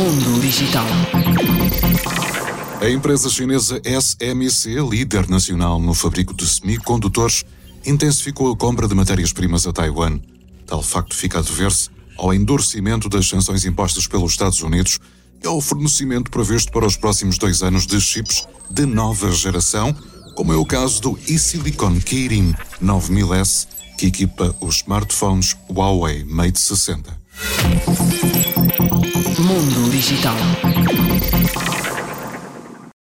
Mundo Digital. A empresa chinesa SMC, líder nacional no fabrico de semicondutores, intensificou a compra de matérias-primas a Taiwan. Tal facto fica a dever-se ao endurecimento das sanções impostas pelos Estados Unidos e ao fornecimento previsto para os próximos dois anos de chips de nova geração, como é o caso do eSilicon Kirin 9000S, que equipa os smartphones Huawei Mate 60. Mundo Digital.